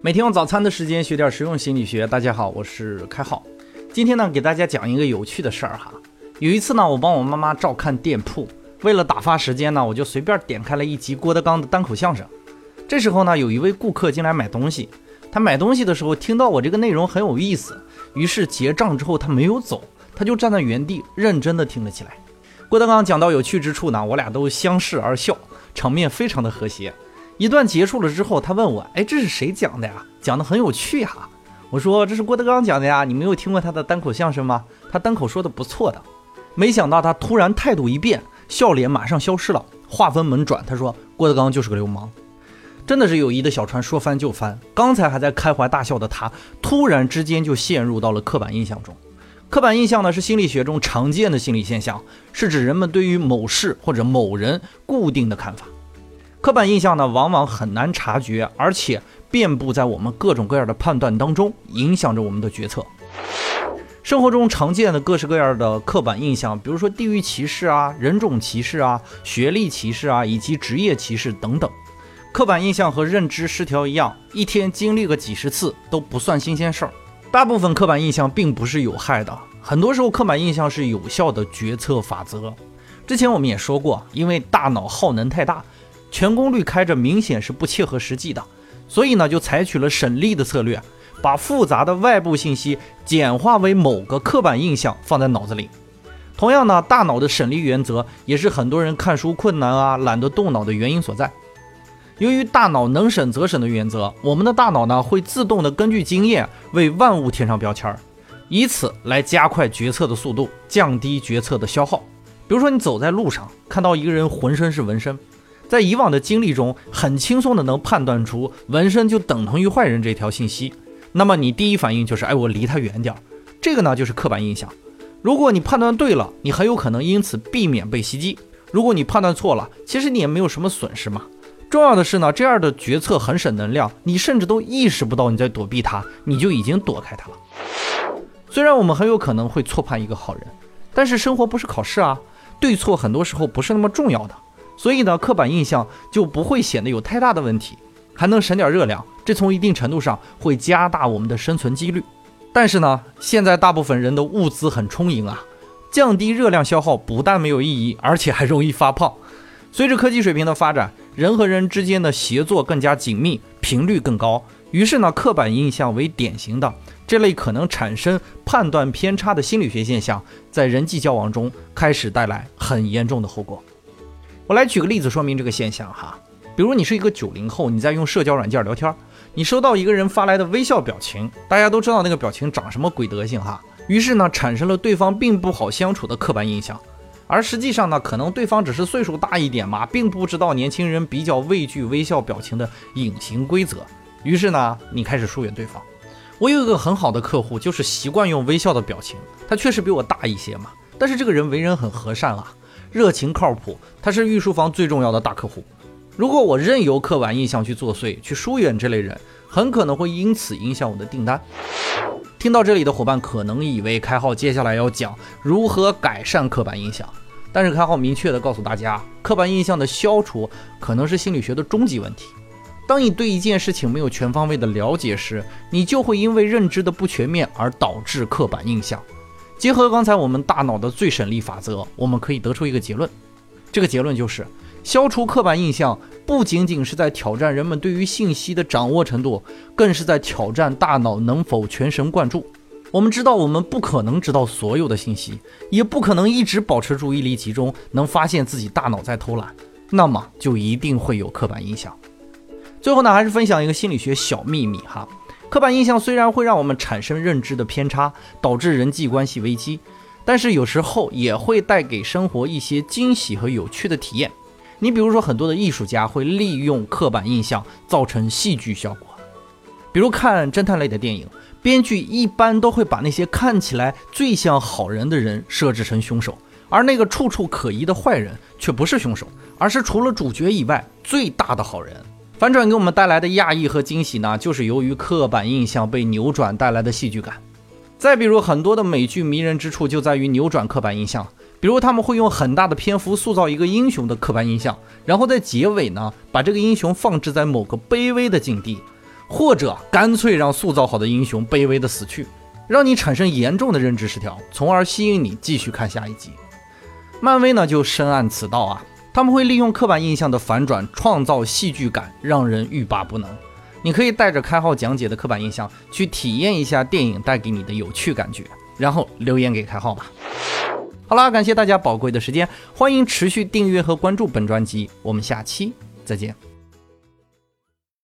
每天用早餐的时间学点实用心理学。大家好，我是开浩。今天呢，给大家讲一个有趣的事儿哈。有一次呢，我帮我妈妈照看店铺，为了打发时间呢，我就随便点开了一集郭德纲的单口相声。这时候呢，有一位顾客进来买东西，他买东西的时候听到我这个内容很有意思，于是结账之后他没有走，他就站在原地认真的听了起来。郭德纲讲到有趣之处呢，我俩都相视而笑，场面非常的和谐。一段结束了之后，他问我：“哎，这是谁讲的呀？讲的很有趣哈。”我说：“这是郭德纲讲的呀，你没有听过他的单口相声吗？他单口说的不错的。”没想到他突然态度一变，笑脸马上消失了，话锋猛转，他说：“郭德纲就是个流氓。”真的是友谊的小船说翻就翻。刚才还在开怀大笑的他，突然之间就陷入到了刻板印象中。刻板印象呢，是心理学中常见的心理现象，是指人们对于某事或者某人固定的看法。刻板印象呢，往往很难察觉，而且遍布在我们各种各样的判断当中，影响着我们的决策。生活中常见的各式各样的刻板印象，比如说地域歧视啊、人种歧视啊、学历歧视啊，以及职业歧视等等。刻板印象和认知失调一样，一天经历个几十次都不算新鲜事儿。大部分刻板印象并不是有害的，很多时候刻板印象是有效的决策法则。之前我们也说过，因为大脑耗能太大。全功率开着明显是不切合实际的，所以呢就采取了省力的策略，把复杂的外部信息简化为某个刻板印象放在脑子里。同样呢，大脑的省力原则也是很多人看书困难啊、懒得动脑的原因所在。由于大脑能省则省的原则，我们的大脑呢会自动的根据经验为万物贴上标签儿，以此来加快决策的速度，降低决策的消耗。比如说你走在路上，看到一个人浑身是纹身。在以往的经历中，很轻松的能判断出纹身就等同于坏人这条信息。那么你第一反应就是，哎，我离他远点儿。这个呢就是刻板印象。如果你判断对了，你很有可能因此避免被袭击；如果你判断错了，其实你也没有什么损失嘛。重要的是呢，这样的决策很省能量，你甚至都意识不到你在躲避他，你就已经躲开他了。虽然我们很有可能会错判一个好人，但是生活不是考试啊，对错很多时候不是那么重要的。所以呢，刻板印象就不会显得有太大的问题，还能省点热量，这从一定程度上会加大我们的生存几率。但是呢，现在大部分人的物资很充盈啊，降低热量消耗不但没有意义，而且还容易发胖。随着科技水平的发展，人和人之间的协作更加紧密，频率更高，于是呢，刻板印象为典型的这类可能产生判断偏差的心理学现象，在人际交往中开始带来很严重的后果。我来举个例子说明这个现象哈，比如你是一个九零后，你在用社交软件聊天，你收到一个人发来的微笑表情，大家都知道那个表情长什么鬼德行哈，于是呢产生了对方并不好相处的刻板印象，而实际上呢，可能对方只是岁数大一点嘛，并不知道年轻人比较畏惧微笑表情的隐形规则，于是呢，你开始疏远对方。我有一个很好的客户，就是习惯用微笑的表情，他确实比我大一些嘛，但是这个人为人很和善啊。热情靠谱，他是御书房最重要的大客户。如果我任由刻板印象去作祟，去疏远这类人，很可能会因此影响我的订单。听到这里的伙伴可能以为开号接下来要讲如何改善刻板印象，但是开号明确的告诉大家，刻板印象的消除可能是心理学的终极问题。当你对一件事情没有全方位的了解时，你就会因为认知的不全面而导致刻板印象。结合刚才我们大脑的最省力法则，我们可以得出一个结论，这个结论就是，消除刻板印象不仅仅是在挑战人们对于信息的掌握程度，更是在挑战大脑能否全神贯注。我们知道，我们不可能知道所有的信息，也不可能一直保持注意力集中，能发现自己大脑在偷懒，那么就一定会有刻板印象。最后呢，还是分享一个心理学小秘密哈。刻板印象虽然会让我们产生认知的偏差，导致人际关系危机，但是有时候也会带给生活一些惊喜和有趣的体验。你比如说，很多的艺术家会利用刻板印象造成戏剧效果。比如看侦探类的电影，编剧一般都会把那些看起来最像好人的人设置成凶手，而那个处处可疑的坏人却不是凶手，而是除了主角以外最大的好人。反转给我们带来的讶异和惊喜呢，就是由于刻板印象被扭转带来的戏剧感。再比如，很多的美剧迷人之处就在于扭转刻板印象，比如他们会用很大的篇幅塑造一个英雄的刻板印象，然后在结尾呢，把这个英雄放置在某个卑微的境地，或者干脆让塑造好的英雄卑微的死去，让你产生严重的认知失调，从而吸引你继续看下一集。漫威呢就深谙此道啊，他们会利用刻板印象的反转，创造戏剧感，让人欲罢不能。你可以带着开号讲解的刻板印象去体验一下电影带给你的有趣感觉，然后留言给开号吧。好啦，感谢大家宝贵的时间，欢迎持续订阅和关注本专辑，我们下期再见。